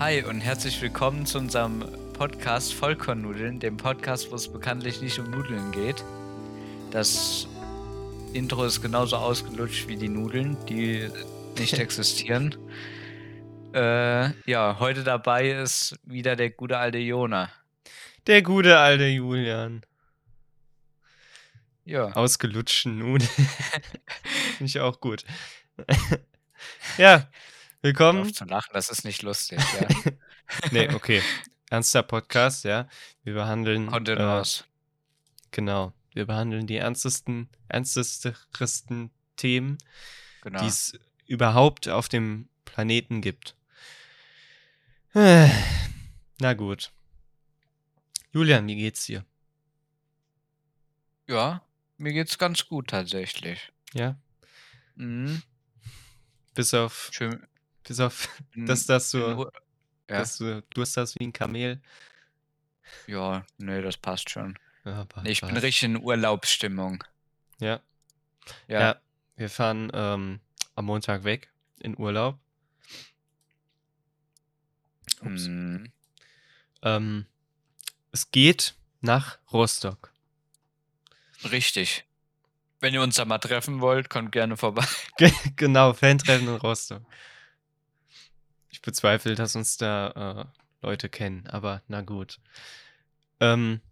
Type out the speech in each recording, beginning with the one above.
Hi und herzlich willkommen zu unserem Podcast Vollkornnudeln, dem Podcast, wo es bekanntlich nicht um Nudeln geht. Das Intro ist genauso ausgelutscht wie die Nudeln, die nicht existieren. Äh, ja, heute dabei ist wieder der gute alte Jona. Der gute alte Julian. Ja. Ausgelutschten Nudeln. Finde ich auch gut. ja, willkommen. Auf zu lachen, das ist nicht lustig, ja. nee, okay. Ernster Podcast, ja. Wir behandeln. Content äh. Genau. Wir behandeln die ernstesten, ernstesten Themen, Genau. die es überhaupt auf dem Planeten gibt. Na gut. Julian, wie geht's dir? Ja, mir geht's ganz gut tatsächlich. Ja? Mhm. Bis auf, Schön. Bis auf, bin- dass, dass, bin du, ja. dass du Durst hast wie ein Kamel. ja, nee, das passt schon. Ja, Nee, ich bin passt. richtig in Urlaubsstimmung. Ja. Ja. Ja, wir fahren ähm, am Montag weg in Urlaub. Ups. Mhm. Ähm, es geht nach Rostock. Richtig. Wenn ihr uns da mal treffen wollt, kommt gerne vorbei. Ge- genau, Fan-Treffen in Rostock. Ich bezweifle, dass uns da äh, Leute kennen, aber na gut. Ähm,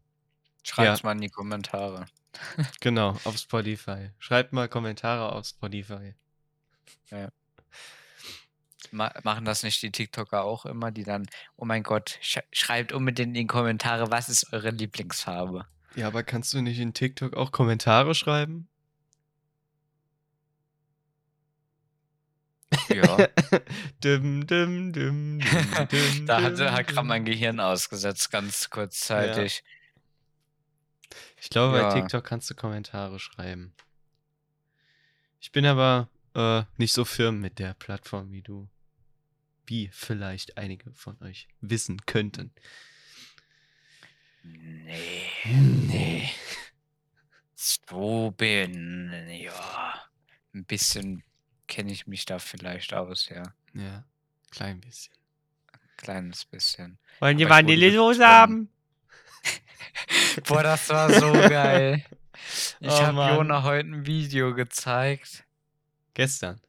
Schreibt's Ja. mal in die Kommentare. genau, auf Spotify. Schreibt mal Kommentare auf Spotify. Ma machen das nicht die TikToker auch immer, die dann, oh mein Gott, sch schreibt unbedingt in die Kommentare, was ist eure Lieblingsfarbe? Ja, aber kannst du nicht in TikTok auch Kommentare schreiben? Ja. dum, dum, dum, da hatte, hat gerade mein. Gehirn ausgesetzt, ganz kurzzeitig. Ich glaube, Ja. bei TikTok kannst du Kommentare schreiben. Ich bin aber äh, nicht so firm mit der Plattform wie du. Wie vielleicht einige von euch wissen könnten. Nee. Nee. So bin, ja. Ein bisschen kenne ich mich da vielleicht aus, ja. Ja, klein bisschen. Kleines bisschen. Wollen die Vanillesoße haben? Boah, das war so geil. Ich Oh habe. Jona heute ein Video gezeigt. Gestern.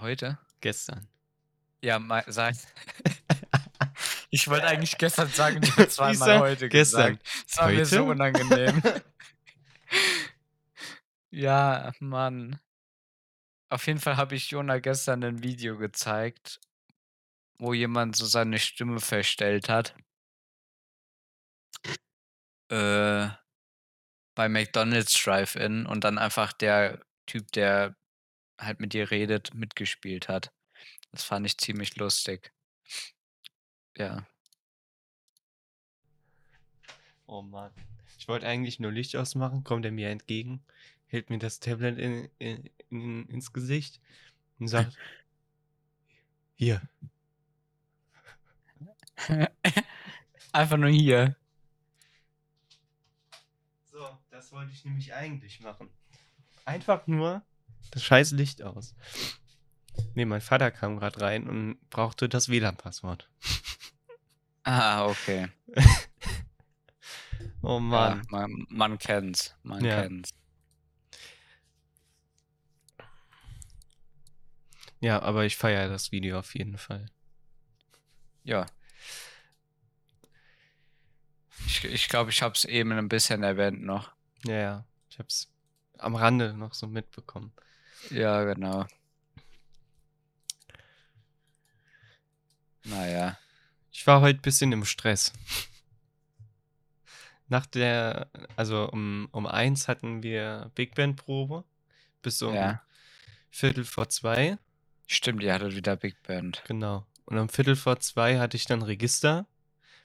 Heute? Gestern. Ja, mal sagen. Ich wollte eigentlich gestern sagen, ich habe zweimal heute Gestern. gesagt. Das war mir so Heute? unangenehm. ja, Mann. Auf jeden Fall habe ich Jona gestern ein Video gezeigt, wo jemand so seine Stimme verstellt hat. Äh, bei McDonald's Drive-In und dann einfach der Typ, der halt mit dir redet, mitgespielt hat. Das fand ich ziemlich lustig. Ja. Oh Mann. Ich wollte eigentlich nur Licht ausmachen, kommt er mir entgegen, hält mir das Tablet in, in, in, ins Gesicht und sagt: Hier, Einfach nur hier. So, das wollte ich nämlich eigentlich machen. Einfach nur das scheiß Licht aus. Nee, mein Vater kam gerade rein und brauchte das WLAN-Passwort. Ah, okay. Oh Ja, Mann. man, man kennt's. Man Ja. kennt's. Ja, aber ich feiere das Video auf jeden Fall. Ja. Ich glaube, ich, glaub, ich habe es eben ein bisschen erwähnt noch. Ja, ja. Ich hab's am Rande noch so mitbekommen. Ja, genau. Naja. Ich war heute ein bisschen im Stress. Nach der, also um, um eins hatten wir Big Band Probe bis um Ja. Viertel vor zwei. Stimmt, ihr hattet wieder Big Band. Genau. Und um Viertel vor zwei hatte ich dann Register.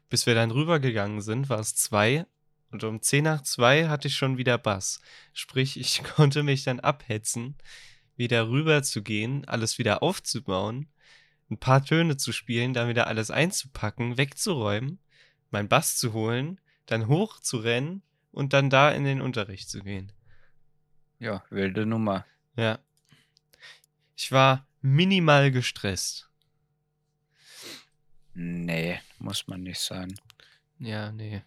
Bis wir dann rübergegangen sind, war es zwei. Und um zehn nach zwei hatte ich schon wieder Bass. Sprich, ich konnte mich dann abhetzen, wieder rüber zu gehen, alles wieder aufzubauen, ein paar Töne zu spielen, dann wieder alles einzupacken, wegzuräumen, mein Bass zu holen, dann hoch zu rennen und dann da in den Unterricht zu gehen. Ja, wilde Nummer. Ja. Ich war minimal gestresst. Nee, muss man nicht sein. Ja, nee.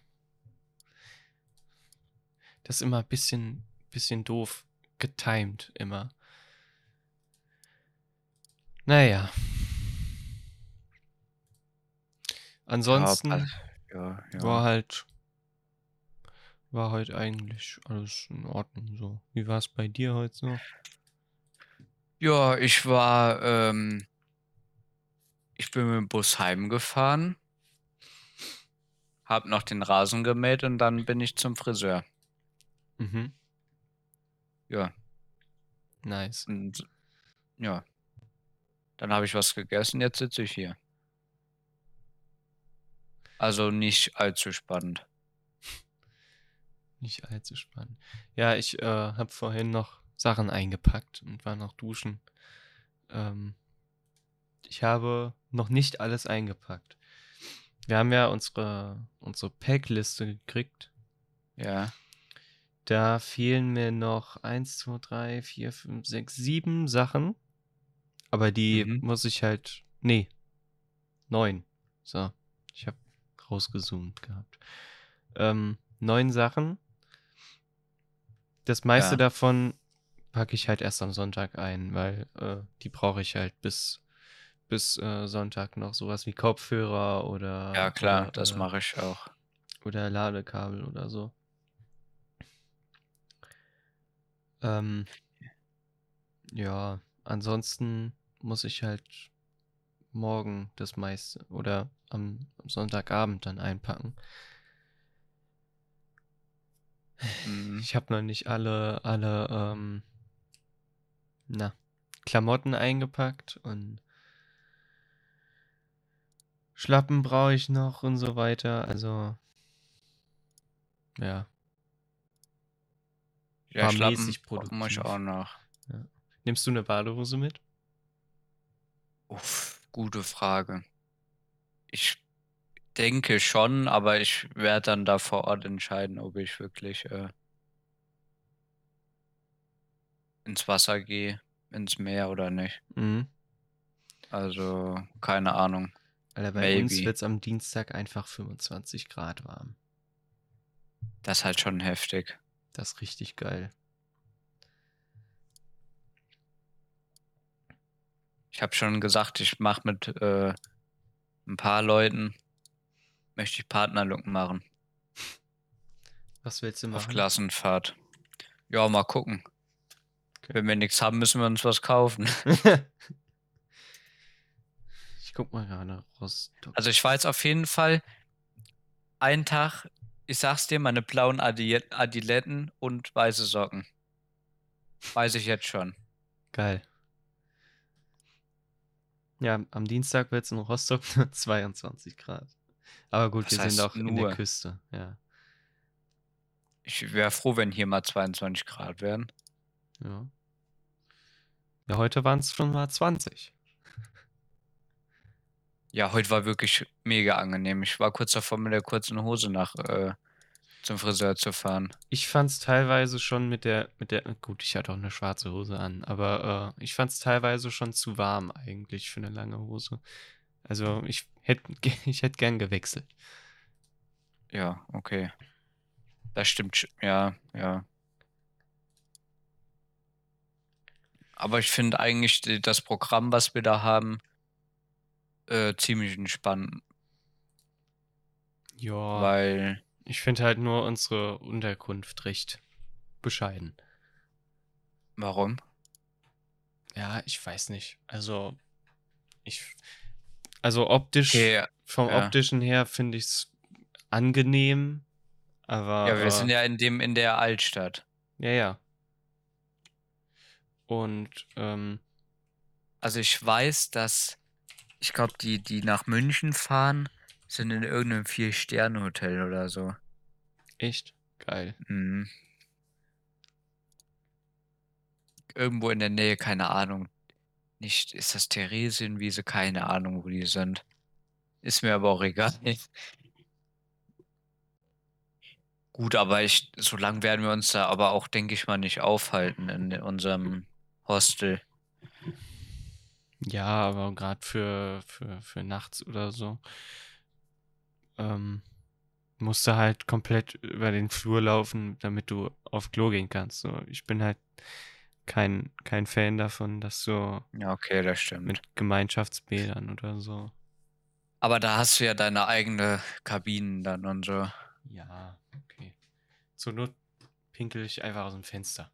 Das ist immer ein bisschen, bisschen doof getimed, immer. Naja. Ansonsten Ja, ja, ja. war halt war heute eigentlich alles in Ordnung so. Wie war es bei dir heute so? Ja, ich war, ähm, ich bin mit dem Bus heimgefahren, hab noch den Rasen gemäht und dann bin ich zum Friseur. Mhm. Ja, Nice. und ja, dann habe ich was gegessen, jetzt sitze ich hier. Also nicht allzu spannend. Nicht allzu spannend. Ja, ich äh, habe vorhin noch Sachen eingepackt und war noch duschen. Ähm, ich habe noch nicht alles eingepackt. Wir haben ja unsere, unsere Packliste gekriegt. Ja, Da fehlen mir noch 1, 2, 3, 4, 5, 6, 7 Sachen. Aber die Mhm. muss ich halt. Nee. 9. So. Ich habe rausgezoomt gehabt. Ähm, 9 Sachen. Das meiste Ja. davon packe ich halt erst am Sonntag ein, weil äh, die brauche ich halt bis, bis äh, Sonntag noch. Sowas wie Kopfhörer oder. ja klar, oder, das äh, mache ich auch. oder Ladekabel oder so. Ähm, ja, ansonsten muss ich halt morgen das meiste oder am, am Sonntagabend dann einpacken. Mhm. Ich habe noch nicht alle, alle, ähm, na, Klamotten eingepackt und Schlappen brauche ich noch und so weiter. Also, ja. Ja, Schlappen muss ich auch noch. Nimmst du eine Badehose mit? Uff, gute Frage. Ich denke schon, aber ich werde dann da vor Ort entscheiden, ob ich wirklich äh, ins Wasser gehe, ins Meer oder nicht. Mhm. Also, keine Ahnung. Alter, bei uns Maybe. wird es am Dienstag einfach 25 Grad warm. Das ist halt schon heftig. Das ist richtig geil. Ich habe schon gesagt, ich mache mit äh, ein paar Leuten, möchte ich Partnerlook machen. Was willst du Auf machen? Klassenfahrt. Ja, mal gucken. Wenn wir nichts haben, müssen wir uns was kaufen. ich guck mal gerade. Rostock. Also ich war jetzt auf jeden Fall einen Tag, ich sag's dir, meine blauen Adi Adiletten und weiße Socken. Weiß ich jetzt schon. Geil. Ja, am Dienstag wird es in Rostock nur 22 Grad. Aber gut, Was wir sind auch in der nur? Küste. Ja. Ich wäre froh, wenn hier mal 22 Grad wären. Ja, ja heute waren es schon mal 20. Ja, heute war wirklich mega angenehm. Ich war kurz davor, mit der kurzen Hose nach äh, zum Friseur zu fahren. Ich fand es teilweise schon mit der, mit der, gut, ich hatte auch eine schwarze Hose an, aber äh, ich fand es teilweise schon zu warm eigentlich für eine lange Hose. Also ich hätte ich hätt gern gewechselt. Ja, okay. Das stimmt. Ja, ja. Aber ich finde eigentlich das Programm, was wir da haben, äh, ziemlich entspannt, Ja, weil ich finde halt nur unsere Unterkunft recht bescheiden. warum? Ja, ich weiß nicht. Also, ich, also optisch, Okay, vom ja. optischen her finde ich es angenehm, aber ja, wir sind ja in dem in der Altstadt. ja, ja. Und ähm, Also ich weiß, dass ich glaube, die die nach München fahren, sind in irgendeinem Vier-Sterne-Hotel oder so. echt geil. Mhm. Irgendwo in der Nähe, keine Ahnung. Nicht, ist das Theresienwiese? Keine Ahnung, wo die sind. Ist mir aber auch egal. Gut, aber ich, so lange werden wir uns da aber auch, denke ich mal, nicht aufhalten in unserem Hostel. Ja, aber gerade für, für, für nachts oder so ähm, musst du halt komplett über den Flur laufen, damit du auf Klo gehen kannst. So, ich bin halt kein, kein Fan davon, dass so Ja, okay, das stimmt. mit Gemeinschaftsbädern oder so. Aber da hast du ja deine eigene Kabinen dann und so. Ja, okay. Zur Not pinkel ich einfach aus dem Fenster.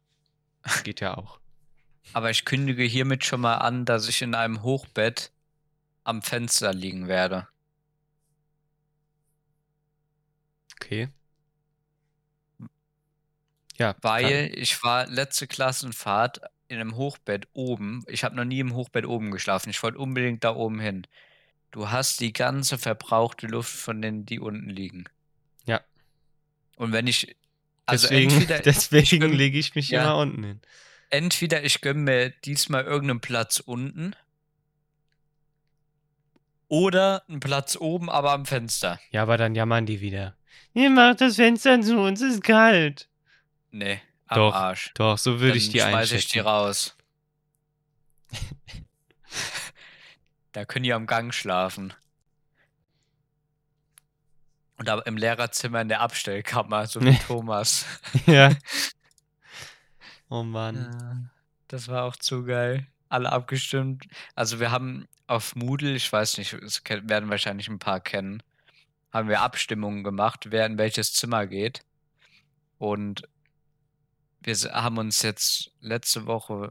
Geht ja auch. Aber ich kündige hiermit schon mal an, dass ich in einem Hochbett am Fenster liegen werde. Okay. Ja, Weil ich war letzte Klassenfahrt in einem Hochbett oben. Ich habe noch nie im Hochbett oben geschlafen. Ich wollte unbedingt da oben hin. Du hast die ganze verbrauchte Luft von denen, die unten liegen. Ja. Und wenn ich. Also deswegen entweder, deswegen lege ich mich ja. immer unten hin. Entweder ich gönne mir diesmal irgendeinen Platz unten. Oder einen Platz oben, aber am Fenster. Ja, aber dann jammern die wieder. Ihr macht das Fenster zu, uns ist kalt. Nee, am Doch, Arsch. Doch, so würde ich die schmeiß einschätzen. ich die raus. da können die am Gang schlafen. Und aber im Lehrerzimmer in der Abstellkammer, so wie Thomas. ja. Oh Mann. Das war auch zu geil. Alle abgestimmt. Also wir haben auf Moodle, ich weiß nicht, es werden wahrscheinlich ein paar kennen, haben wir Abstimmungen gemacht, wer in welches Zimmer geht. Und wir haben uns jetzt letzte Woche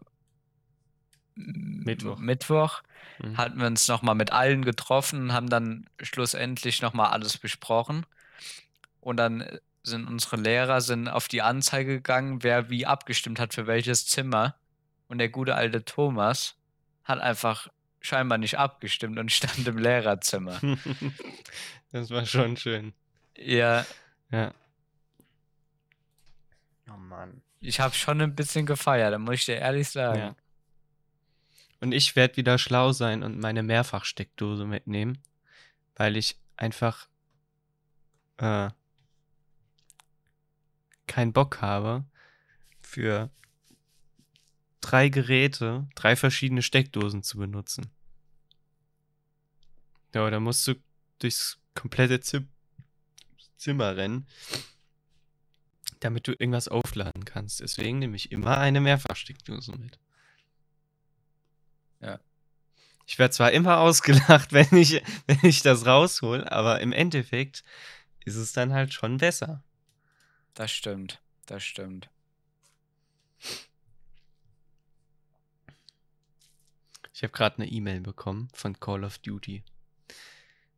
Mittwoch. Mittwoch Mhm. hatten wir uns nochmal mit allen getroffen und haben dann schlussendlich nochmal alles besprochen. Und dann äh, sind unsere Lehrer sind auf die Anzeige gegangen, wer wie abgestimmt hat für welches Zimmer. Und der gute alte Thomas hat einfach scheinbar nicht abgestimmt und stand im Lehrerzimmer. das war schon schön. Ja, Ja. Oh Mann. ich habe schon ein bisschen gefeiert, da muss ich dir ehrlich sagen. Ja. Und ich werde wieder schlau sein und meine Mehrfachsteckdose mitnehmen, weil ich einfach äh, keinen Bock habe, für drei Geräte drei verschiedene Steckdosen zu benutzen. Ja, da musst du durchs komplette Zim Zimmer rennen, damit du irgendwas aufladen kannst. Deswegen nehme ich immer eine Mehrfachsteckdose mit. Ja. Ich werde zwar immer ausgelacht, wenn ich, wenn ich das raushol, aber im Endeffekt ist es dann halt schon besser. Das stimmt, das stimmt. Ich habe gerade eine E-Mail bekommen von Call of Duty.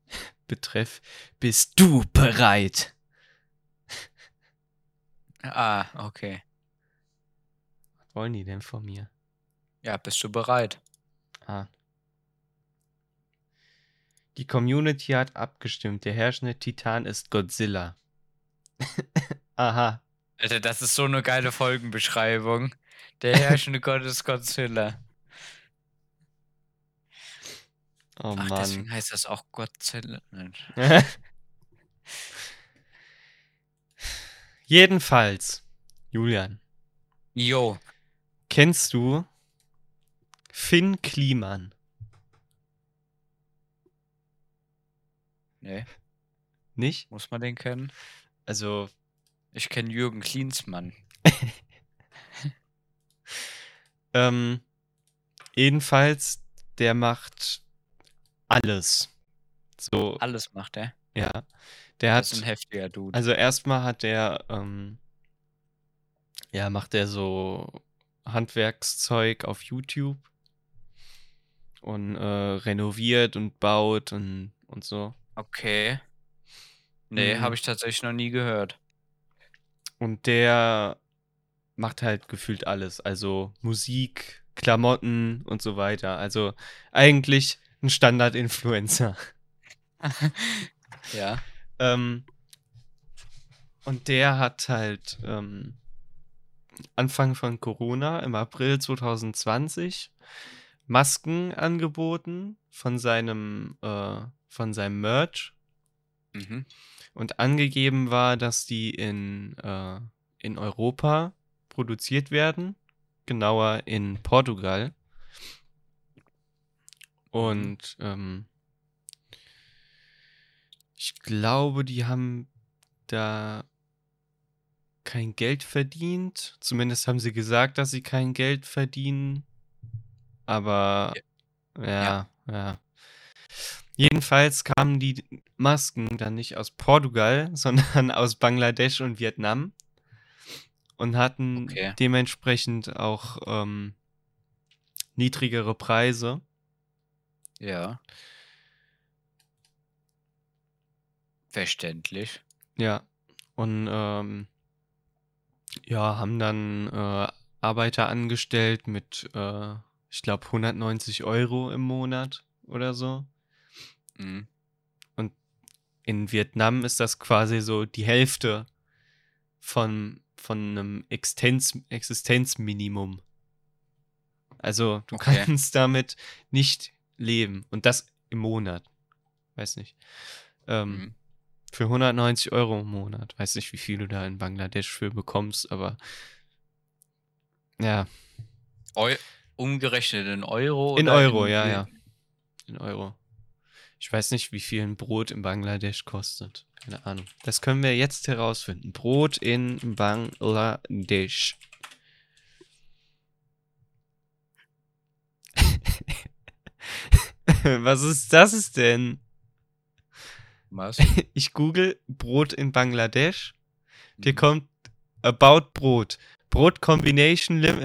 Betreff, bist du bereit? Ah, okay. Was wollen die denn von mir? Ja, bist du bereit? Ah. Die Community hat abgestimmt. Der herrschende Titan ist Godzilla. Aha. Alter, das ist so eine geile Folgenbeschreibung. Der herrschende Gott ist Godzilla. Oh Ach, deswegen Mann. heißt das auch Godzilla. Jedenfalls, Julian, Jo, kennst du Finn Kliman? nee, Nicht? muss man den kennen? Also, Ich kenne Jürgen Klinsmann. ähm, jedenfalls, der macht alles. So, Alles macht er. ja. Der Das ist ein hat, heftiger Dude. also erstmal hat der, ähm, ja, macht er so Handwerkszeug auf YouTube und äh, renoviert und baut und, und so. Okay. Nee, Mhm. habe ich tatsächlich noch nie gehört. Und der macht halt gefühlt alles. Also Musik, Klamotten und so weiter. Also eigentlich ein Standard-Influencer. Ja. Ähm, und der hat halt ähm, Anfang von Corona im April 2020 Masken angeboten von seinem, äh, von seinem Merch. Mhm. Und angegeben war, dass die in, äh, in Europa produziert werden, genauer in Portugal. Und ähm, ich glaube, die haben da kein Geld verdient. Zumindest haben sie gesagt, dass sie kein Geld verdienen. Aber ja, ja. Jedenfalls kamen die Masken dann nicht aus Portugal, sondern aus Bangladesch und Vietnam und hatten Okay. dementsprechend auch ähm, niedrigere Preise. Ja. Verständlich. Ja. Und ähm, ja, haben dann äh, Arbeiter angestellt mit, äh, ich glaube, 190 Euro im Monat oder so. Mhm. In Vietnam ist das quasi so die Hälfte von, von einem Existenz, Existenzminimum. Also du Okay. kannst damit nicht leben. Und das im Monat. Weiß nicht. Ähm, Mhm. Für 190 Euro im Monat. Weiß nicht, wie viel du da in Bangladesch für bekommst, aber ja, Eu umgerechnet in Euro? in Euro, in, ja, ja. In Euro. Ich weiß nicht, wie viel ein Brot in Bangladesch kostet. Keine Ahnung. Das können wir jetzt herausfinden. Brot in Bangladesch. Was ist das denn? Was? Ich google Brot in Bangladesch. Dir Mhm. kommt About Brot. Brot Combination Lim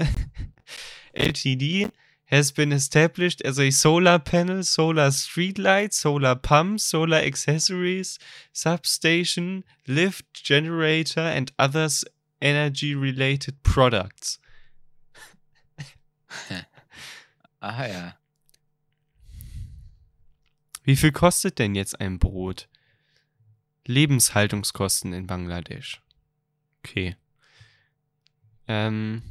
Ltd has been established as a solar panel, solar street light, solar pump, solar accessories, substation, lift generator and others energy related products. Aha, ja. Wie viel kostet denn jetzt ein Brot? Lebenshaltungskosten in Bangladesch. Okay. Ähm,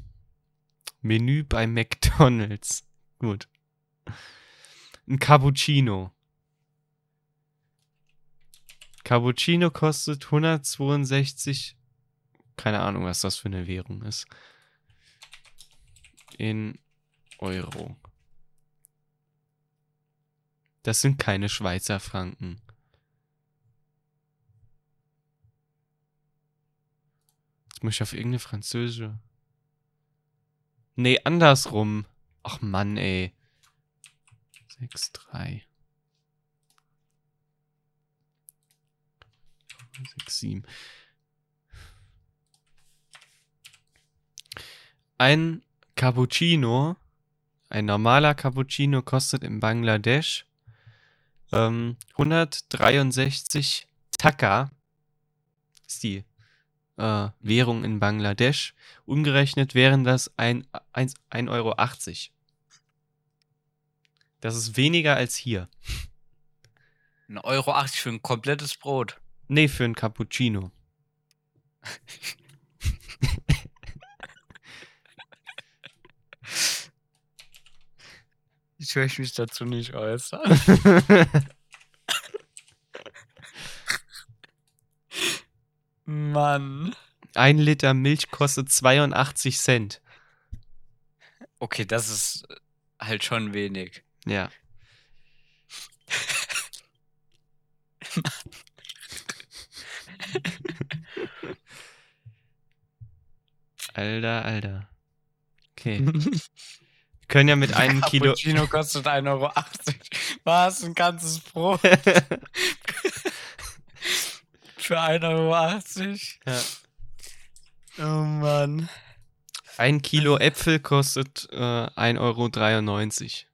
Menü bei McDonald's. Gut. Ein Cappuccino. Cappuccino kostet 162. Keine Ahnung, was das für eine Währung ist. In Euro. Das sind keine Schweizer Franken. Jetzt muss ich auf irgendeine französische. Nee, andersrum. Ach Mann, ey. 6, 3. 6, 7. Ein Cappuccino, ein normaler Cappuccino kostet in Bangladesch ähm, 163 Taka. Ist die äh, Währung in Bangladesch. Umgerechnet wären das 1,80 Euro. Das ist weniger als hier. Ein Euro 80 für ein komplettes Brot. Nee, für ein Cappuccino. Ich möchte mich dazu nicht äußern. Mann. Ein Liter Milch kostet 82 Cent. Okay, das ist halt schon wenig. Ja. Alter, Alter. Okay. Wir können ja mit einem Kilo. Cappuccino kostet 1,80 Euro. Was? Ein ganzes Brot für 1,80 Ja. Euro? Oh Mann. Ein Kilo Äpfel kostet äh, 1,93 Euro.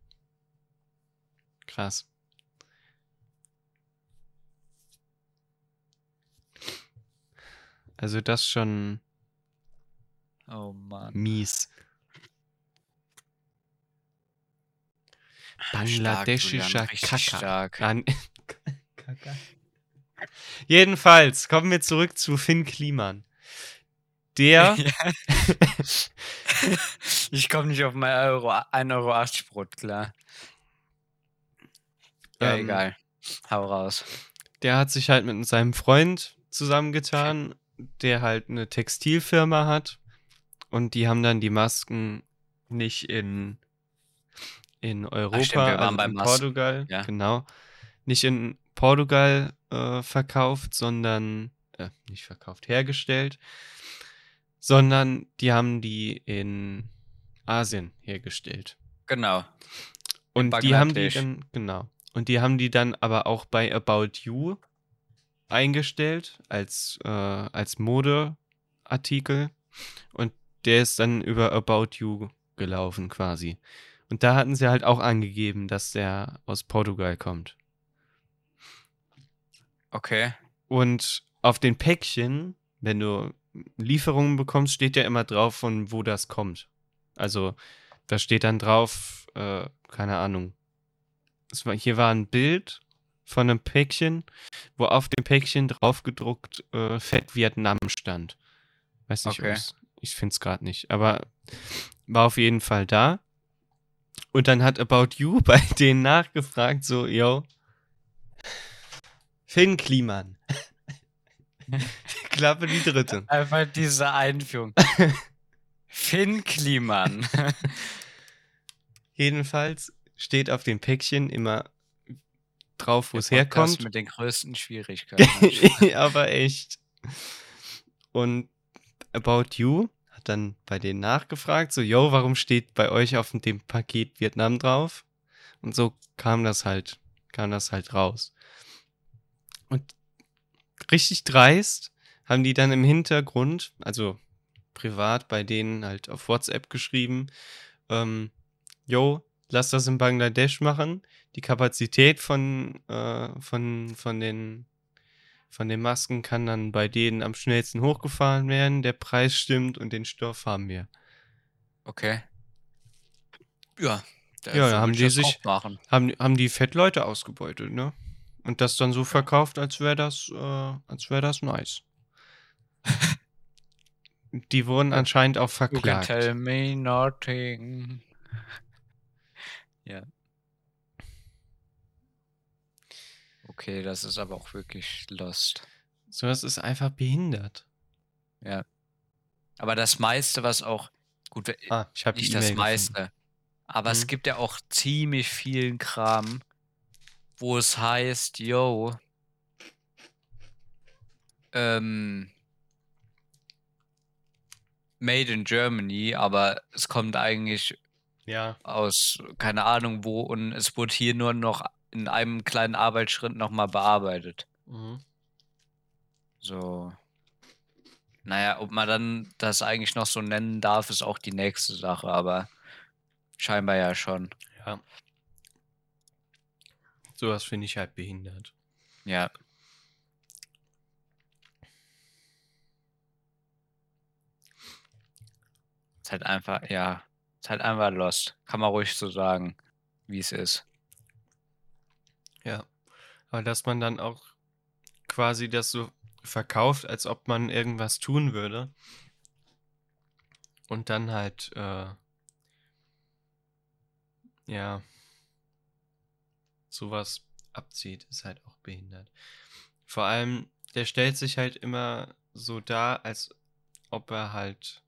Krass. Also das schon Oh Mann. mies. Stark, Bangladeschischer Kaka. Jedenfalls kommen wir zurück zu Finn Kliman. Der ich komme nicht auf mein Euro, 1,80 Euro Brot klar. Ja, Ähm, egal. Hau raus. der hat sich halt mit seinem Freund zusammengetan, der halt eine Textilfirma hat. Und die haben dann die Masken nicht in, in Europa, stimmt, wir waren also in. Portugal, Ja. genau. Nicht in Portugal äh, verkauft, sondern äh, nicht verkauft, hergestellt, sondern die haben die in Asien hergestellt. Genau. Und die haben die dann, genau. Und die haben die dann aber auch bei About You eingestellt als, äh, als Modeartikel. Und der ist dann über About You gelaufen quasi. Und da hatten sie halt auch angegeben, dass der aus Portugal kommt. Okay. Und auf den Päckchen, wenn du Lieferungen bekommst, steht ja immer drauf, von wo das kommt. Also da steht dann drauf, äh, keine Ahnung. War, hier war ein Bild von einem Päckchen, wo auf dem Päckchen draufgedruckt äh, Fett Vietnam stand. Weiß nicht, Okay. ich finde es gerade nicht, aber war auf jeden Fall da. Und dann hat About You bei denen nachgefragt, so, yo, Finn Kliman. Klappe die dritte. Einfach diese Einführung. Finn Kliman. Jedenfalls steht auf dem Päckchen immer drauf, wo es herkommt. Mit den größten Schwierigkeiten. Aber echt. Und About You hat dann bei denen nachgefragt, so, yo, warum steht bei euch auf dem Paket Vietnam drauf? Und so kam das halt, kam das halt raus. Und richtig dreist haben die dann im Hintergrund, also privat bei denen halt auf WhatsApp geschrieben, ähm, yo, lass das in Bangladesch machen. Die Kapazität von, äh, von, von den von den Masken kann dann bei denen am schnellsten hochgefahren werden, der Preis stimmt und den Stoff haben wir. Okay. Ja. Ja, da haben die sich-. Haben, haben die Fettleute ausgebeutet, ne? Und das dann so verkauft, als wäre das, äh, als wäre das nice. die wurden anscheinend auch You can verklagt. tell me nothing. Ja. Okay, das ist aber auch wirklich lost. So, das ist einfach behindert. Ja. Aber das meiste, was auch, gut, Ah, ich habe die nicht das E-Mail meiste, gefunden. aber es Mhm. gibt ja auch ziemlich vielen Kram, wo es heißt, yo, ähm, made in Germany, aber es kommt eigentlich Ja, aus keine Ahnung wo und es wurde hier nur noch in einem kleinen Arbeitsschritt nochmal bearbeitet. mhm. So. Naja, ob man dann das eigentlich noch so nennen darf, ist auch die nächste Sache, aber scheinbar ja schon. ja. Sowas finde ich halt behindert. Ja. Ist halt einfach, ja, ist halt einfach lost. Kann man ruhig so sagen, wie es ist. Ja. Aber dass man dann auch quasi das so verkauft, als ob man irgendwas tun würde. Und dann halt, äh, ja, sowas abzieht, ist halt auch behindert. Vor allem, der stellt sich halt immer so dar, als ob er halt,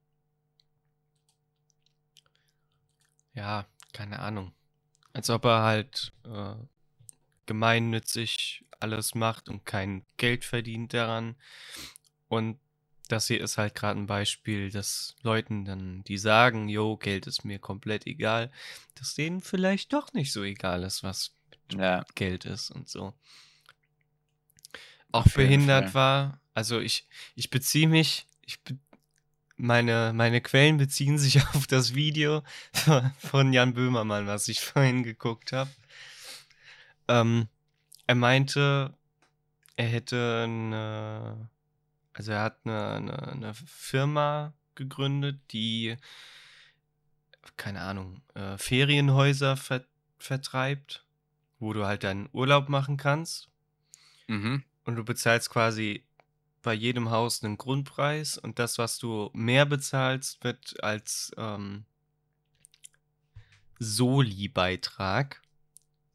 ja, keine Ahnung, als ob er halt äh, gemeinnützig alles macht und kein Geld verdient daran. Und das hier ist halt gerade ein Beispiel, dass Leuten dann, die sagen, jo, Geld ist mir komplett egal, dass denen vielleicht doch nicht so egal ist, was Ja, Geld ist und so. Auch behindert Fall. war, also ich, ich beziehe mich, ich be meine, meine Quellen beziehen sich auf das Video von Jan Böhmermann, was ich vorhin geguckt habe. Ähm, er meinte, er hätte eine, also er hat eine, eine, eine Firma gegründet, die, keine Ahnung, äh, Ferienhäuser ver vertreibt, wo du halt deinen Urlaub machen kannst. mhm. Und du bezahlst quasi bei jedem Haus einen Grundpreis und das, was du mehr bezahlst, wird als ähm, Soli-Beitrag.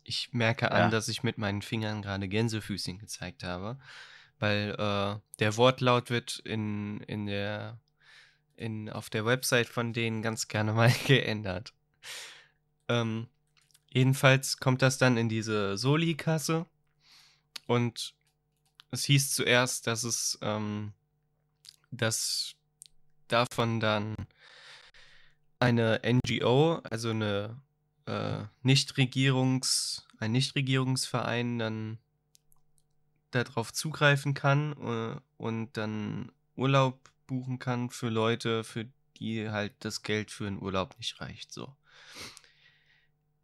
Ich merke Ja. an, dass ich mit meinen Fingern gerade Gänsefüßchen gezeigt habe, weil äh, der Wortlaut wird in, in der, in, auf der Website von denen ganz gerne mal geändert. Ähm, Jedenfalls kommt das dann in diese Soli-Kasse und es hieß zuerst, dass es, ähm, dass davon dann eine NGO, also eine äh, Nichtregierungs, ein Nichtregierungsverein dann darauf zugreifen kann äh, und dann Urlaub buchen kann für Leute, für die halt das Geld für einen Urlaub nicht reicht. So.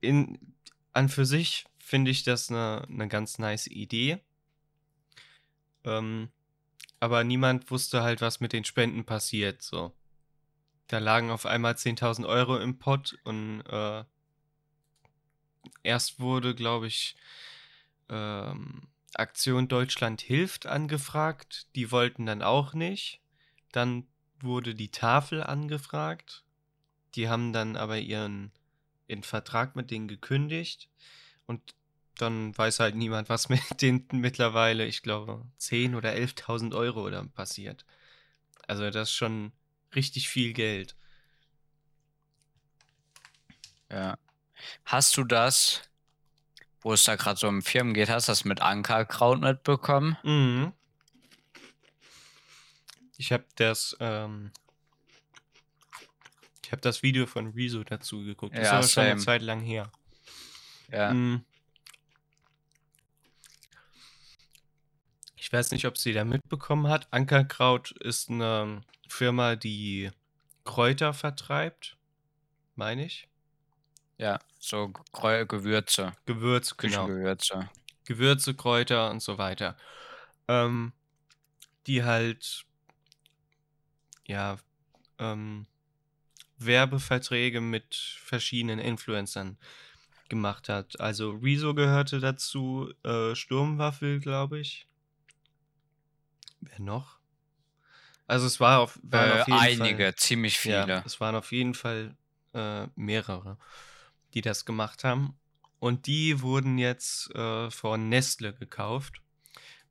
In, an für sich finde ich das eine, eine ganz nice Idee. Ähm, aber niemand wusste halt, was mit den Spenden passiert. So. Da lagen auf einmal 10.000 Euro im Pott und äh, erst wurde, glaube ich, ähm, Aktion Deutschland hilft angefragt. Die wollten dann auch nicht. Dann wurde die Tafel angefragt. Die haben dann aber ihren, ihren Vertrag mit denen gekündigt. Und dann weiß halt niemand, was mit denen mittlerweile, ich glaube, 10.000 oder 11.000 Euro oder passiert. Also das ist schon richtig viel Geld. Ja. Hast du das, wo es da gerade so um Firmen geht, hast du das mit Ankerkraut mitbekommen? Mhm. Ich habe das, ähm, ich habe das Video von Rezo dazu geguckt. Das Ja, ist aber schon eine. Zeit lang her. Ja. Mhm. Ich weiß nicht, ob sie da mitbekommen hat. Ankerkraut ist eine Firma, die Kräuter vertreibt, meine ich. Ja, so Kräu Gewürze, Gewürz, genau. Küchengewürze. Gewürze, Kräuter und so weiter. Ähm, die halt, ja, ähm, Werbeverträge mit verschiedenen Influencern gemacht hat. Also Rezo gehörte dazu, äh, Sturmwaffel, glaube ich. Wer noch? Also es war auf, waren Äh, auf jeden einige, Fall, ziemlich ja, viele. es waren auf jeden Fall äh, mehrere, die das gemacht haben. Und die wurden jetzt äh, von Nestle gekauft.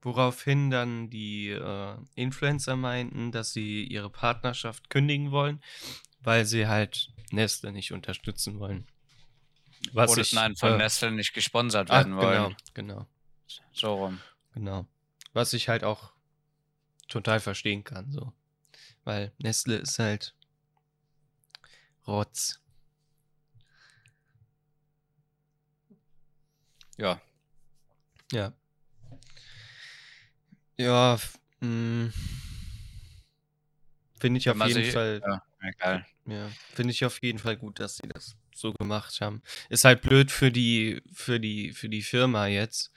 Woraufhin dann die äh, Influencer meinten, dass sie ihre Partnerschaft kündigen wollen, weil sie halt Nestle nicht unterstützen wollen. Was Oder ich, nein, von äh, Nestle nicht gesponsert ach, werden wollen. genau, genau, So rum. genau. Was ich halt auch total verstehen kann, so. Weil Nestle ist halt Rotz. Ja. Ja. Ja, mh. finde ich auf jeden sich- Fall, Ja, egal. ja, finde ich auf jeden Fall gut, dass sie das so gemacht haben. Ist halt blöd für die, für die, für die Firma jetzt.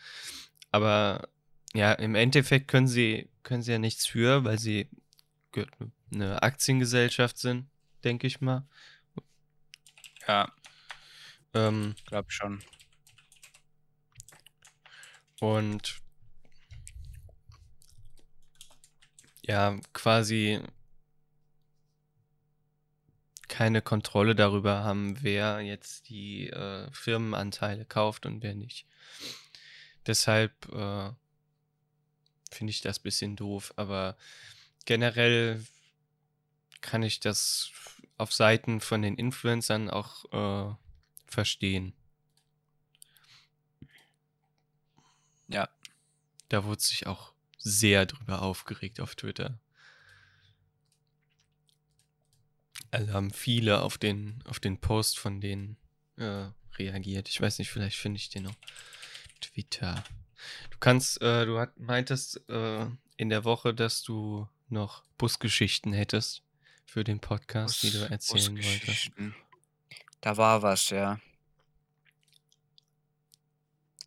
Aber ja, im Endeffekt können sie, können sie ja nichts für, weil sie eine Aktiengesellschaft sind, denke ich mal. Ja, Ähm, glaub schon. und ja, quasi keine Kontrolle darüber haben, wer jetzt die äh, Firmenanteile kauft und wer nicht. Deshalb äh, finde ich das ein bisschen doof, aber generell kann ich das auf Seiten von den Influencern auch äh, verstehen. Ja. Da wurde sich auch sehr drüber aufgeregt auf Twitter. Also haben viele auf den, auf den Post von denen äh, reagiert. Ich weiß nicht, vielleicht finde ich den noch. Twitter. Du kannst, äh, du hat, meintest äh, in der Woche, dass du noch Busgeschichten hättest für den Podcast, die du Bus- erzählen wolltest. Da war was, ja.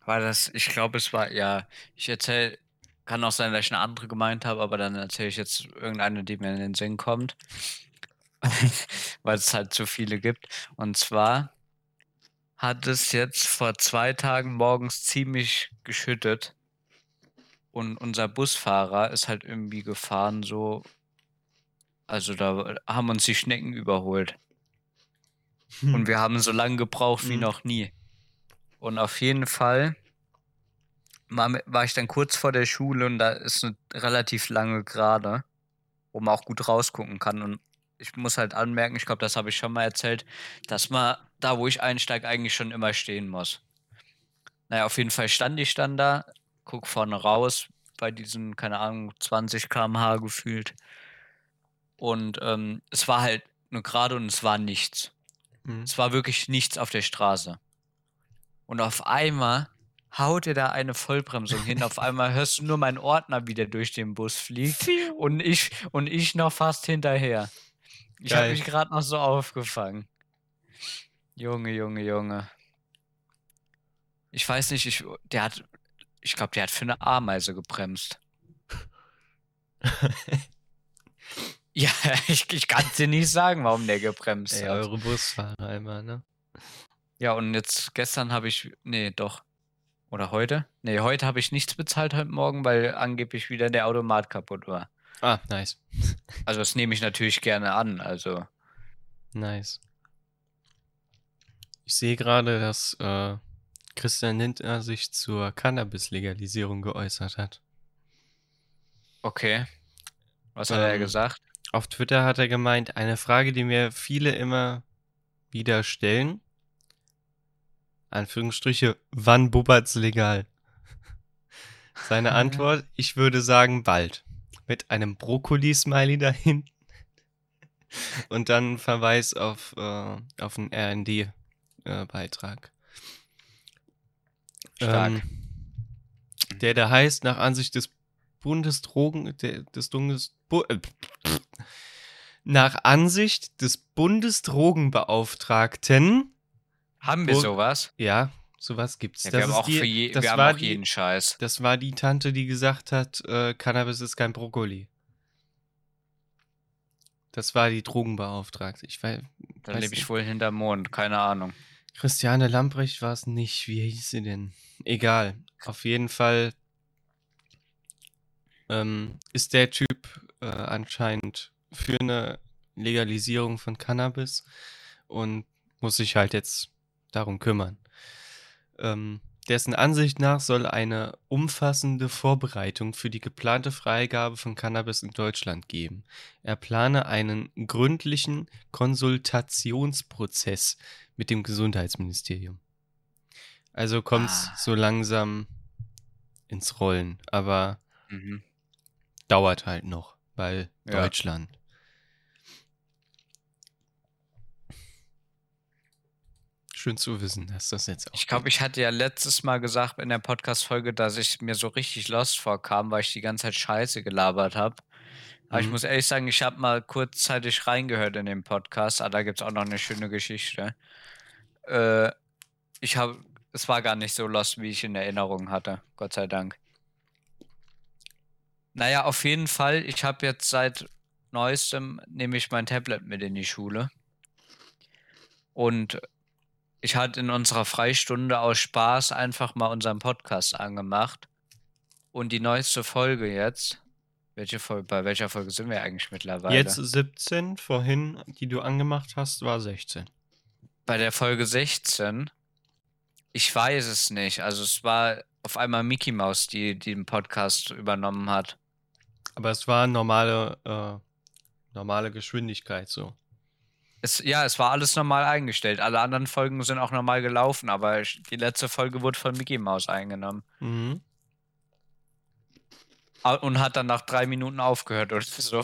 War das, ich glaube, es war, ja, ich erzähle, kann auch sein, dass ich eine andere gemeint habe, aber dann erzähle ich jetzt irgendeine, die mir in den Sinn kommt. Weil es halt zu viele gibt. Und zwar hat es jetzt vor zwei Tagen morgens ziemlich geschüttet. Und unser Busfahrer ist halt irgendwie gefahren, so. Also da haben uns die Schnecken überholt. Und wir haben so lange gebraucht wie Mhm. noch nie. Und auf jeden Fall war ich dann kurz vor der Schule und da ist eine relativ lange Gerade, wo man auch gut rausgucken kann. Und ich muss halt anmerken, ich glaube, das habe ich schon mal erzählt, dass man da, wo ich einsteige, eigentlich schon immer stehen muss. Naja, auf jeden Fall stand ich dann da, guck vorne raus bei diesen, keine Ahnung, 20 km/h gefühlt. Und ähm, es war halt nur gerade und es war nichts. Mhm. Es war wirklich nichts auf der Straße. Und auf einmal haut er da eine Vollbremsung hin. Auf einmal hörst du nur meinen Ordner, wie der durch den Bus fliegt. Und ich, und ich noch fast hinterher. Ich habe mich gerade noch so aufgefangen. Junge, Junge, Junge. Ich weiß nicht, ich, der hat, ich glaube, der hat für eine Ameise gebremst. Ja, ich, ich kann dir nicht sagen, warum der gebremst Ey, hat. eure Busfahrer immer, ne? Ja, und jetzt gestern habe ich, nee, doch. Oder heute? Nee, heute habe ich nichts bezahlt heute Morgen, weil angeblich wieder der Automat kaputt war. Ah, nice. Also das nehme ich natürlich gerne an. Also, Nice. Ich sehe gerade, dass äh, Christian Lindner sich zur Cannabis-Legalisierung geäußert hat. okay. Was hat er Ähm, gesagt? Auf Twitter hat er gemeint, eine Frage, die mir viele immer wieder stellen. Anführungsstriche, wann bubbert's legal? Seine Antwort, ich würde sagen bald. Mit einem Brokkoli-Smiley dahin. Und dann Verweis auf, äh, auf einen RND-Beitrag. Stark. Ähm, der da heißt, nach Ansicht des Bundesdrogen, der, des Bundes, Bu, äh, nach Ansicht des Bundesdrogenbeauftragten, Haben wir sowas? ja, sowas gibt's. Ja, das wir haben auch, die, je, das wir haben war auch die, jeden Scheiß. das war die Tante, die gesagt hat, äh, Cannabis ist kein Brokkoli. Das war die Drogenbeauftragte. Ich weiß, Da weiß lebe ich nicht. wohl hinterm Mond, keine Ahnung. Christiane Lamprecht war es nicht. Wie hieß sie denn? Egal. Auf jeden Fall ähm, ist der Typ äh, anscheinend für eine Legalisierung von Cannabis und muss sich halt jetzt darum kümmern. Ähm, dessen Ansicht nach soll eine umfassende Vorbereitung für die geplante Freigabe von Cannabis in Deutschland geben. Er plane einen gründlichen Konsultationsprozess mit dem Gesundheitsministerium. Also kommt's Ah. so langsam ins Rollen, aber Mhm. dauert halt noch, weil Ja. Deutschland. Schön zu wissen, dass das jetzt auch. Ich glaube, ich hatte ja letztes Mal gesagt in der Podcast-Folge, dass ich mir so richtig lost vorkam, weil ich die ganze Zeit Scheiße gelabert habe. Aber ich Mhm. muss ehrlich sagen, ich habe mal kurzzeitig reingehört in den Podcast, aber da gibt es auch noch eine schöne Geschichte. Äh, ich habe, es war gar nicht so lost, wie ich in Erinnerung hatte, Gott sei Dank. Naja, auf jeden Fall, ich habe jetzt seit neuestem, nehme ich mein Tablet mit in die Schule. Und ich hatte in unserer Freistunde aus Spaß einfach mal unseren Podcast angemacht. Und die neueste Folge jetzt, welche Folge, bei welcher Folge sind wir eigentlich mittlerweile? Jetzt 17, vorhin, die du angemacht hast, war 16. Bei der Folge 16, ich weiß es nicht. Also es war auf einmal Mickey Mouse, die, die den Podcast übernommen hat. Aber es war normale, äh, normale Geschwindigkeit so. Es, ja, es war alles normal eingestellt. Alle anderen Folgen sind auch normal gelaufen, aber die letzte Folge wurde von Mickey Mouse eingenommen. Mhm. Und hat dann nach drei Minuten aufgehört oder so.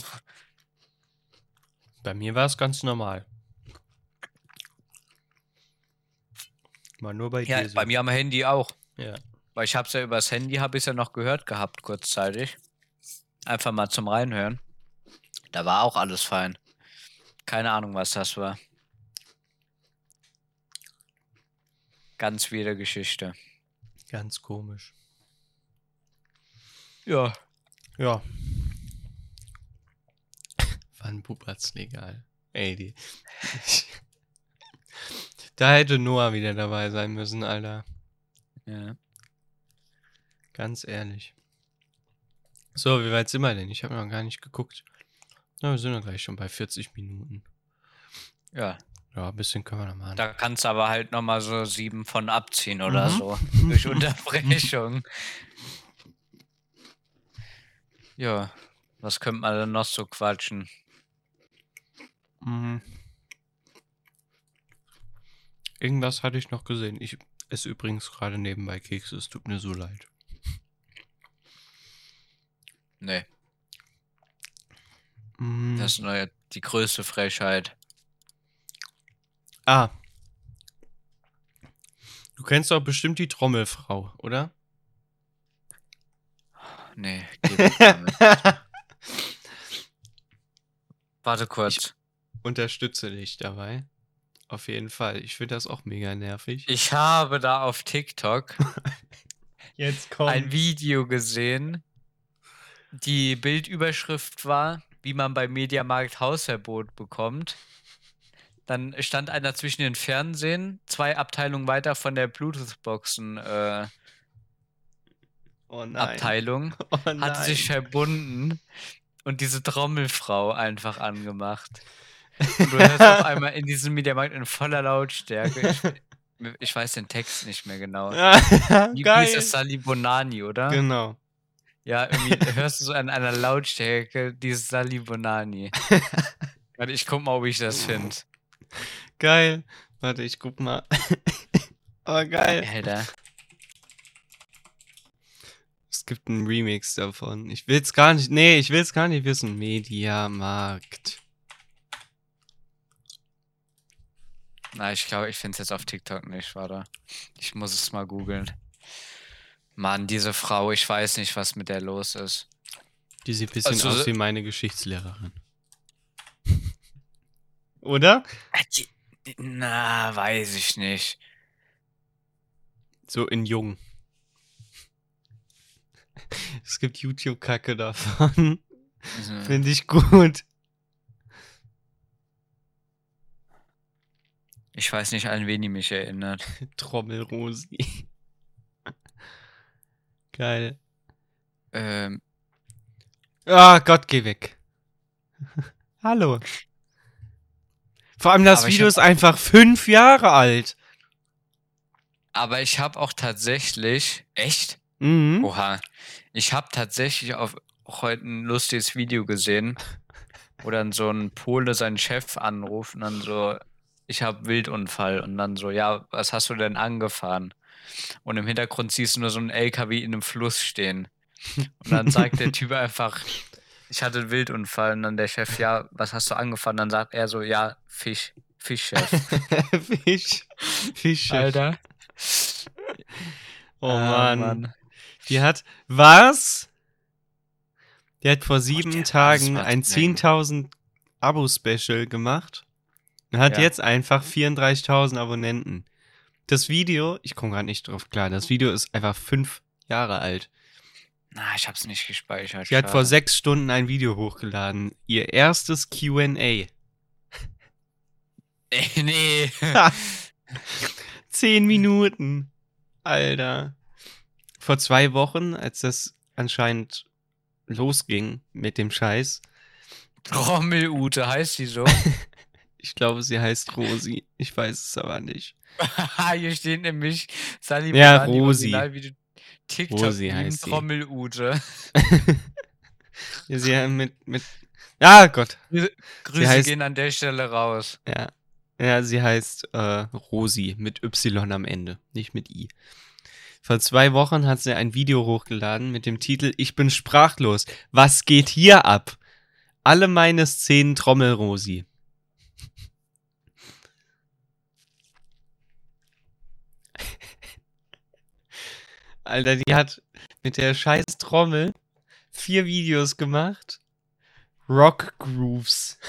Bei mir war es ganz normal. War nur bei Ja, dir so. bei mir am Handy auch. Ja. Weil ich hab's ja übers Handy, habe ich ja noch gehört gehabt, kurzzeitig. Einfach mal zum Reinhören. Da war auch alles fein. Keine Ahnung, was das war. Ganz wieder Geschichte. Ganz komisch. Ja. Ja. Wann bubert's legal? Ey, die. da hätte Noah wieder dabei sein müssen, Alter. ja. Ganz ehrlich. So, wie weit sind wir denn? Ich habe noch gar nicht geguckt. Na, wir sind ja gleich schon bei 40 Minuten. Ja. Ja, ein bisschen können wir noch machen. Da kannst du aber halt nochmal so sieben von abziehen oder Mhm. so. Durch Unterbrechung. Ja. Was könnte man denn noch so quatschen? Hm. Irgendwas hatte ich noch gesehen. Ich esse übrigens gerade nebenbei Kekse. Es tut mir so leid. Nee, Hm. das ist neue, die größte Frechheit. Ah. Du kennst doch bestimmt die Trommelfrau, oder? Nee. Warte kurz. Unterstütze dich dabei. Auf jeden Fall. Ich finde das auch mega nervig. Ich habe da auf TikTok Jetzt kommt. ein Video gesehen. Die Bildüberschrift war, wie man beim Mediamarkt Hausverbot bekommt. Dann stand einer zwischen den Fernsehen, zwei Abteilungen weiter von der Bluetooth-Boxen äh, oh. Abteilung, Oh hat sich verbunden und diese Trommelfrau einfach angemacht. Und du hörst auf einmal in diesem Mediamarkt in voller Lautstärke. Ich, ich weiß den Text nicht mehr genau. Wie, ist das Sali Bonani, oder? Genau. Ja, irgendwie hörst du so an einer Lautstärke dieses Sali Bonani. Warte, ich guck mal, ob ich das finde. Geil. Warte, ich guck mal. oh, geil. Alter. Es gibt einen Remix davon. Ich will's gar nicht. Nee, ich will's gar nicht wissen. Mediamarkt. Na, ich glaube, ich finde es jetzt auf TikTok nicht, warte. Ich muss es mal googeln. Mann, diese Frau, ich weiß nicht, was mit der los ist. Die sieht ein bisschen Also- aus wie meine Geschichtslehrerin. Oder? Die- Na, weiß ich nicht. So in jung. Es gibt YouTube-Kacke davon. Also, Finde ich gut. Ich weiß nicht, an wen die mich erinnert. Trommelrosi. Geil. Ähm, Ah, Gott, geh weg. Hallo. Vor allem das Aber Video hab- ist einfach fünf Jahre alt. aber ich habe auch tatsächlich. Echt? Mhm. Oha. Ich habe tatsächlich auf heute ein lustiges Video gesehen, wo dann so ein Pole seinen Chef anruft und dann so, ich habe Wildunfall und dann so, ja, was hast du denn angefahren? Und im Hintergrund siehst du nur so einen LKW in einem Fluss stehen. Und dann sagt der Typ einfach, ich hatte einen Wildunfall und dann der Chef, ja, was hast du angefahren? Dann sagt er so, ja, Fisch, Fischchef. Fisch. Fische. Alter. Oh Ah, Mann. Die hat. Was? Die hat vor sieben der Tagen ein was denn? 10.000 Abo-Special gemacht und hat Ja. jetzt einfach 34.000 Abonnenten. Das Video, ich komme gerade nicht drauf klar, das Video ist einfach fünf Jahre alt. Na, ich hab's nicht gespeichert. Sie hat vor sechs Stunden ein Video hochgeladen. Ihr erstes QA. Ey, nee. Zehn Minuten. Alter. Vor zwei Wochen, als das anscheinend losging mit dem Scheiß, Trommelute heißt die so. ich glaube, sie heißt Rosi. Ich weiß es aber nicht. Hier steht nämlich Sally Ja, Rosi. Original, wie du TikTok Rosi heißt sie. Trommelute. Ja, sie hat mit, mit. Ah Gott. Grüße heißt- gehen an der Stelle raus. Ja. Ja, sie heißt äh, Rosi mit Y am Ende, nicht mit I. Vor zwei Wochen hat sie ein Video hochgeladen mit dem Titel Ich bin sprachlos. Was geht hier ab? Alle meine Szenen Trommelrosi. Alter, die hat mit der scheiß Trommel vier Videos gemacht. Rock Grooves.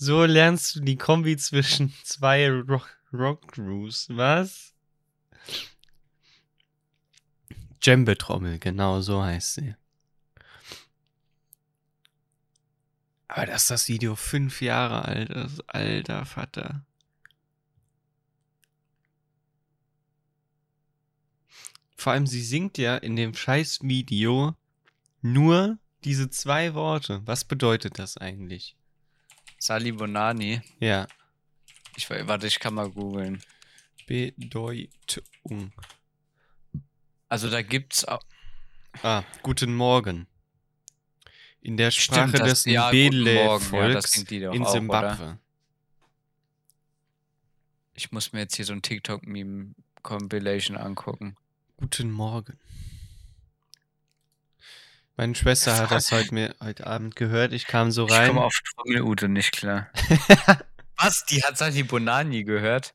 So lernst du die Kombi zwischen zwei Rock, Rock Grooves. Was? Djembe-Trommel, genau so heißt sie. Aber dass das Video fünf Jahre alt ist, alter Vater. Vor allem, sie singt ja in dem scheiß Video nur diese zwei Worte. Was bedeutet das eigentlich? Sally Bonani. Ja. Ich, warte, ich kann mal googeln. Bedeutung. Also da gibt's auch. Ah, guten Morgen. In der Sprache Stimmt, das- des ja. Ja, Mbele-Volks doch in Simbabwe. Ich muss mir jetzt hier so ein TikTok-Meme-Compilation angucken. Guten Morgen. Meine Schwester hat das heute, mir, heute Abend gehört. Ich kam so Ich rein. komme auf Trommelute nicht klar. Was? Die hat Sani Bonani gehört?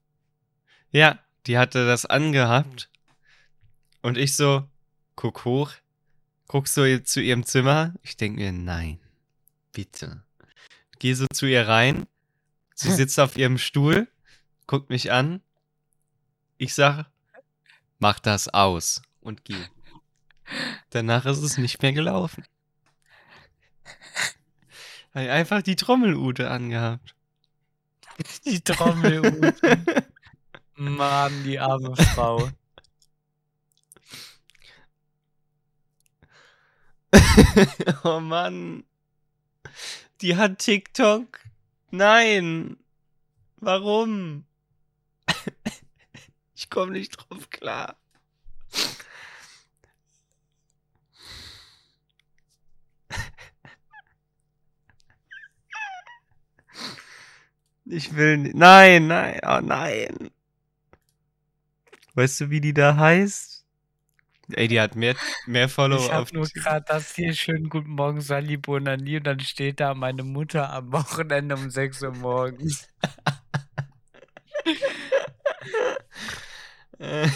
Ja, die hatte das angehabt. Und ich so, guck hoch, guck so zu ihrem Zimmer. Ich denke mir, nein, bitte. Geh so zu ihr rein. Sie sitzt auf ihrem Stuhl, guckt mich an. Ich sag, mach das aus und geh. Danach ist es nicht mehr gelaufen. Ich einfach die Trommelute angehabt. Die Trommelute. Mann, die arme Frau. oh Mann. Die hat TikTok. Nein. Warum? Ich komme nicht drauf klar. Ich will nicht. Nein, nein, oh nein. Weißt du, wie die da heißt? Ey, die hat mehr, mehr Follower Ich auf habe nur gerade das hier schön Guten Morgen Sally Bonani und dann steht da meine Mutter am Wochenende um 6 Uhr morgens. Äh,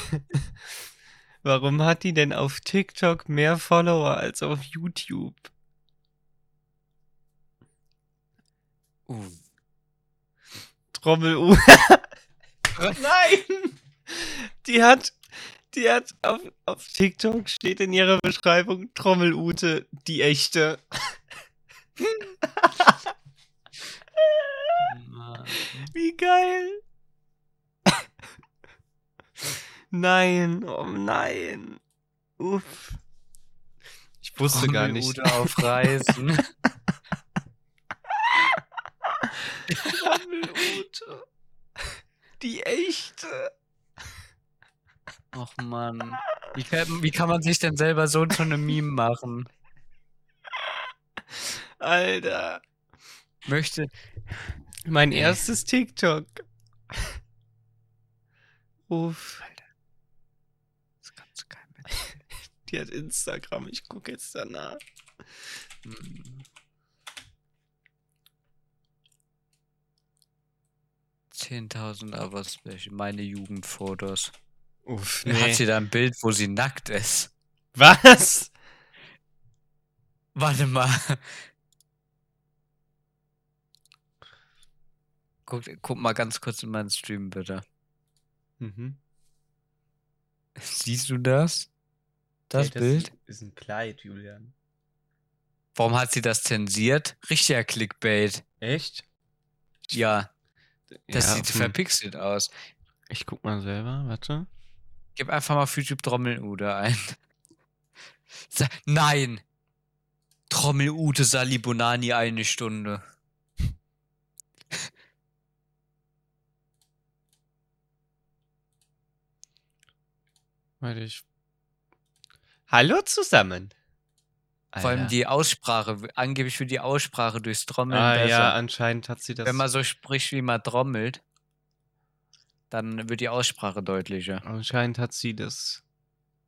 Warum hat die denn auf TikTok mehr Follower als auf YouTube? Uh. Trommel U. Nein! Die hat, die hat auf, auf TikTok steht in ihrer Beschreibung Trommelute, die echte. Wie geil! Nein, oh nein. Uff. Ich wusste gar nicht. Trommelute auf Reisen. Die echte. Och Mann. Wie kann, wie kann man sich denn selber so zu einem Meme machen? Alter. Möchte. Mein erstes TikTok. Uff. Das kannst du keinem Die hat Instagram. Ich gucke jetzt danach. erzählen. 10.000 aber Special. Meine Jugendfotos. Uff, Hat sie da ein Bild, wo sie nackt ist? Was? Warte mal. Guck, guck mal ganz kurz in meinen Stream, bitte. Mhm. Siehst du das? Das Bild? Ist ein Kleid, Julian. Warum hat sie das zensiert? Richtiger Clickbait. Echt? Ja, das Ja, sieht hm. verpixelt aus. Ich guck mal selber, warte. Gib einfach mal auf YouTube Trommelute ein. Nein! Trommelute Sali Bonani eine Stunde. Warte, ich. Hallo zusammen. Vor allem Alter. die Aussprache, angeblich für die Aussprache durchs Trommeln Ah besser. ja, anscheinend hat sie das. Wenn man so spricht, wie man trommelt, dann wird die Aussprache deutlicher. Anscheinend hat sie das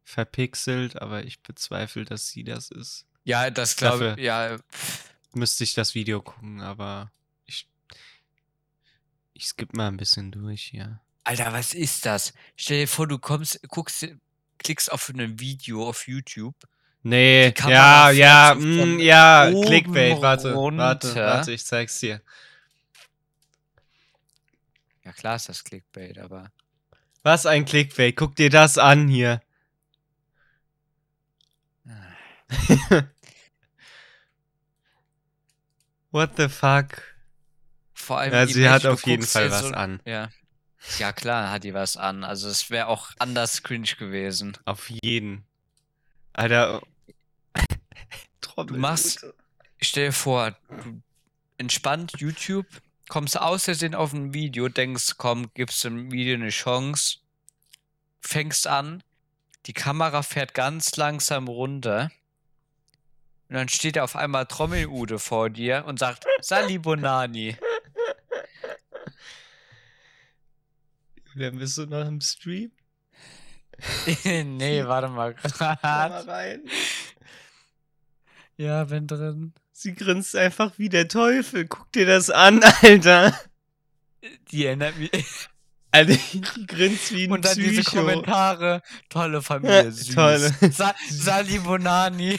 verpixelt, aber ich bezweifle, dass sie das ist. Ja, das glaube ich. Ja, Müsste ich das Video gucken, aber ich. Ich skippe mal ein bisschen durch hier. Alter, was ist das? Stell dir vor, du kommst, guckst, klickst auf ein Video auf YouTube. Nee, ja, ja, so mm, ja, Clickbait, warte, warte, runter. warte, ich zeig's dir. Ja, klar ist das Clickbait, aber. Was ein Clickbait, guck dir das an hier. Ah. What the fuck? Vor allem. Ja, sie hat auf jeden Fall was so, an. Ja. Ja, klar hat die was an. Also, es wäre auch anders cringe gewesen. Auf jeden. Alter. Du machst, stell dir vor, du entspannt YouTube, kommst aus Versehen auf ein Video, denkst, komm, gibst dem Video eine Chance, fängst an, die Kamera fährt ganz langsam runter, Und dann steht auf einmal Trommelude vor dir und sagt, Sali Bonani. Julian, bist du noch im Stream? nee, warte mal. Komm mal rein. ja, bin drin. Sie grinst einfach wie der Teufel. Guck dir das an, Alter. Die erinnert mich. Alter, die grinst wie ein Und dann diese Psycho. Kommentare. Tolle Familie, süß. Tolle. Sa Sali Bonani.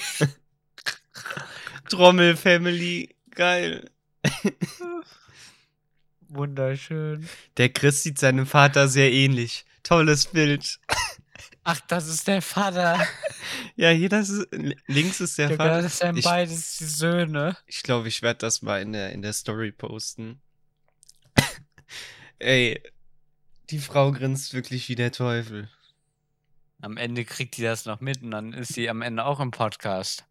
Trommel Family. Geil. Wunderschön. Der Chris sieht seinem Vater sehr ähnlich. Tolles Bild. Ach, das ist der Vater. Ja, hier das ist, links ist der Der Vater. das sind Ich- beides die Söhne. Ich glaube, ich werde das mal in der, in der Story posten. Ey, die Frau grinst wirklich wie der Teufel. Am Ende kriegt die das noch mit und dann ist sie am Ende auch im Podcast.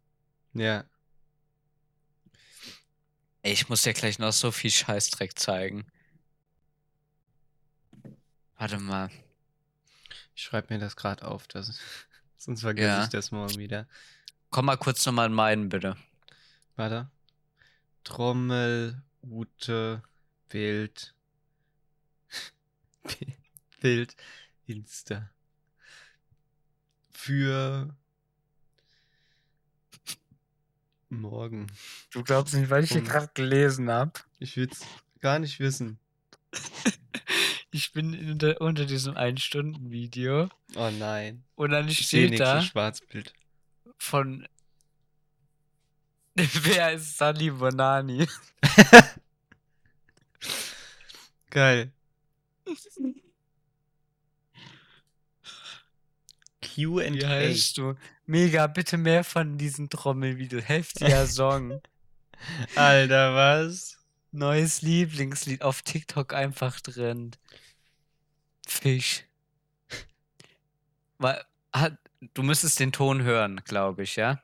Ja. Ey, ich muss dir gleich noch so viel Scheißdreck zeigen. Warte mal. Ich schreibe mir das gerade auf, das, sonst vergesse Ja. ich das morgen wieder. Komm mal kurz nochmal in meinen, bitte. Warte. Trommel, Ute, Bild. Bild, Insta. Für morgen. Du glaubst nicht, weil ich hier gerade gelesen habe. Ich will es gar nicht wissen. Ich bin unter, unter diesem 1-Stunden-Video Oh nein. und dann Ich sehe steht da ein Schwarzbild. von. Wer ist Sally Bonani? Geil. Wie Q&A. heißt du? Mega, bitte mehr von diesen Trommelvideos. Heftiger Song. Alter, was? Neues Lieblingslied auf TikTok einfach drin. Fisch. Hat, du müsstest den Ton hören, glaube ich, ja?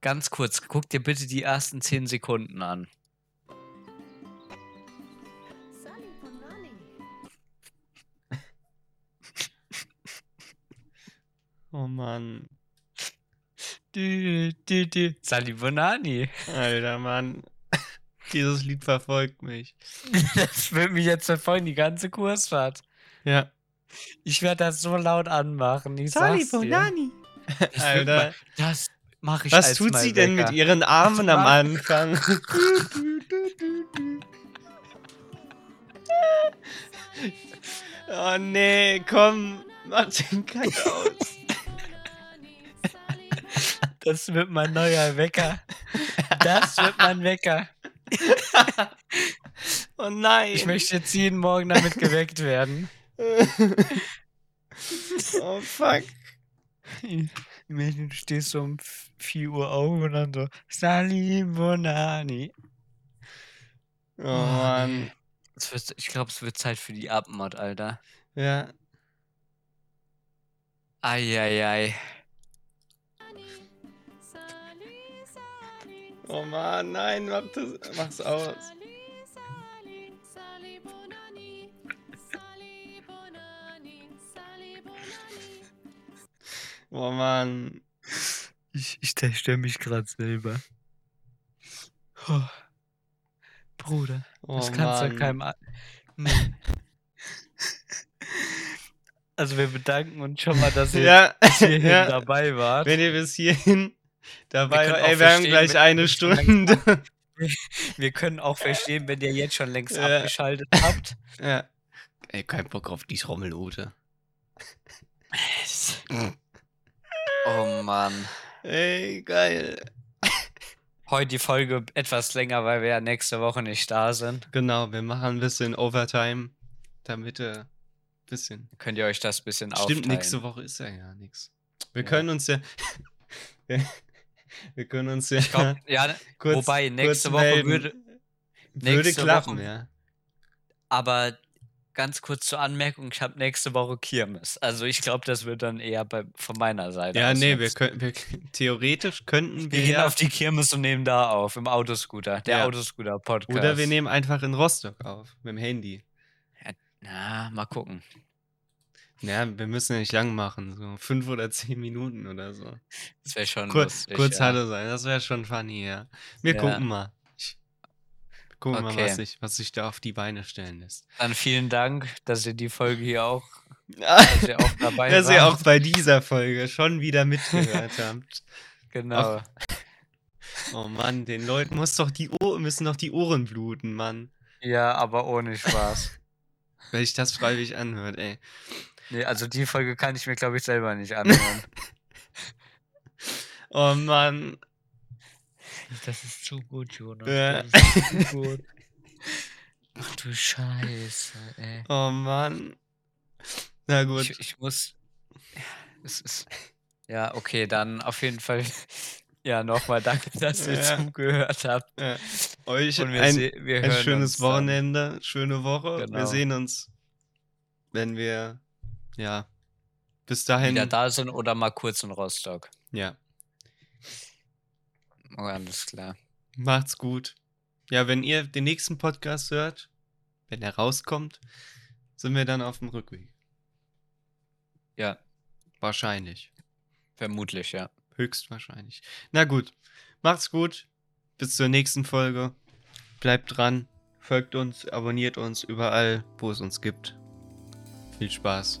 Ganz kurz, guck dir bitte die ersten 10 Sekunden an. Oh Mann. Dü, dü, dü. Sally Bonani. Alter, Mann. Dieses Lied verfolgt mich. Das wird mich jetzt verfolgen, die ganze Kursfahrt. Ja. Ich werde das so laut anmachen. Ich dir. Das Alter. Das mache ich Was tut sie denn mit Wecker. ihren Armen am Anfang? oh nee, komm, mach den Kack aus. Das wird mein neuer Wecker. Das wird mein Wecker. Oh nein. Ich möchte jetzt jeden Morgen damit geweckt werden. oh fuck. Imagine, du stehst so um 4 Uhr auf und dann so Sali Bonani. Oh Mann. Es wird, ich glaube, es wird Zeit für die Abmod, Alter. Ja. Eieiei. Sally, Oh Mann, nein, mach das, mach's aus. Oh Mann. Ich, ich zerstöre mich gerade selber. Oh. Bruder, Oh das kannst du keinem. a- Nee. Also wir bedanken uns schon mal, dass ihr Ja, bis hierhin ja. dabei wart. Wenn ihr bis hierhin dabei auch ey, wir haben gleich wenn- eine Stunde. Wir können auch verstehen, wenn ihr jetzt schon längst Ja. abgeschaltet habt. ja. Ey, kein Bock auf die Trommelute. Oh Mann. Ey, geil. Heute die Folge etwas länger, weil wir ja nächste Woche nicht da sind. Genau, wir machen ein bisschen Overtime, damit äh, bisschen. Könnt ihr euch das ein bisschen Stimmt, aufteilen. nächste Woche ist ja gar nichts. Wir Ja. können uns ja. Wir, können uns ja. Glaub, ja, kurz, wobei, nächste kurz Woche melden. würde- Würde klappen, Woche- ja. aber ganz kurz zur Anmerkung, ich habe nächste Woche Kirmes. Also ich glaube, das wird dann eher bei, von meiner Seite Ja, nee, wir können, wir, theoretisch könnten wir, Wir gehen ja, auf die Kirmes und nehmen da auf, im Autoscooter. Der Ja. Autoscooter-Podcast. oder wir nehmen einfach in Rostock auf, mit dem Handy. Na, mal gucken. Ja, wir müssen ja nicht lang machen. So fünf oder zehn Minuten oder so. Das wäre schon Kur lustig. kurz ja. Hallo sein, das wäre schon funny, ja. Wir Ja. gucken mal. Ich, wir gucken mal, Okay. was sich, was sich da auf die Beine stellen lässt. Dann vielen Dank, dass ihr die Folge hier auch, dass ihr auch dabei Dass ihr auch bei dieser Folge schon wieder mitgehört habt. Genau. Oh Mann, den Leuten muss doch die Ohr müssen doch die Ohren bluten, Mann. Ja, aber ohne Spaß. Wenn ich das freiwillig anhört, ey. Nee, also die Folge kann ich mir, glaube ich, selber nicht anhören. Oh Mann. Das ist zu gut, Jonas. Ja. Das ist zu gut. Ach du Scheiße, ey. Oh Mann. Na gut. Ich, ich muss. Es ist. Ja, okay, dann auf jeden Fall. Ja, nochmal danke, dass ihr Ja. zugehört habt. Ja. Euch Und wir, ein, wir ein hören schönes dann. Wochenende, schöne Woche. Wir Genau. sehen uns, wenn wir, ja, bis dahin. wieder da sind oder mal kurz in Rostock. Ja, Oh, alles klar. macht's gut. Ja, wenn ihr den nächsten Podcast hört, wenn er rauskommt, sind wir dann auf dem Rückweg. Ja, Wahrscheinlich. vermutlich, ja. Höchstwahrscheinlich. Na gut, macht's gut. Bis zur nächsten Folge. Bleibt dran, folgt uns, abonniert uns überall, wo es uns gibt. Viel Spaß.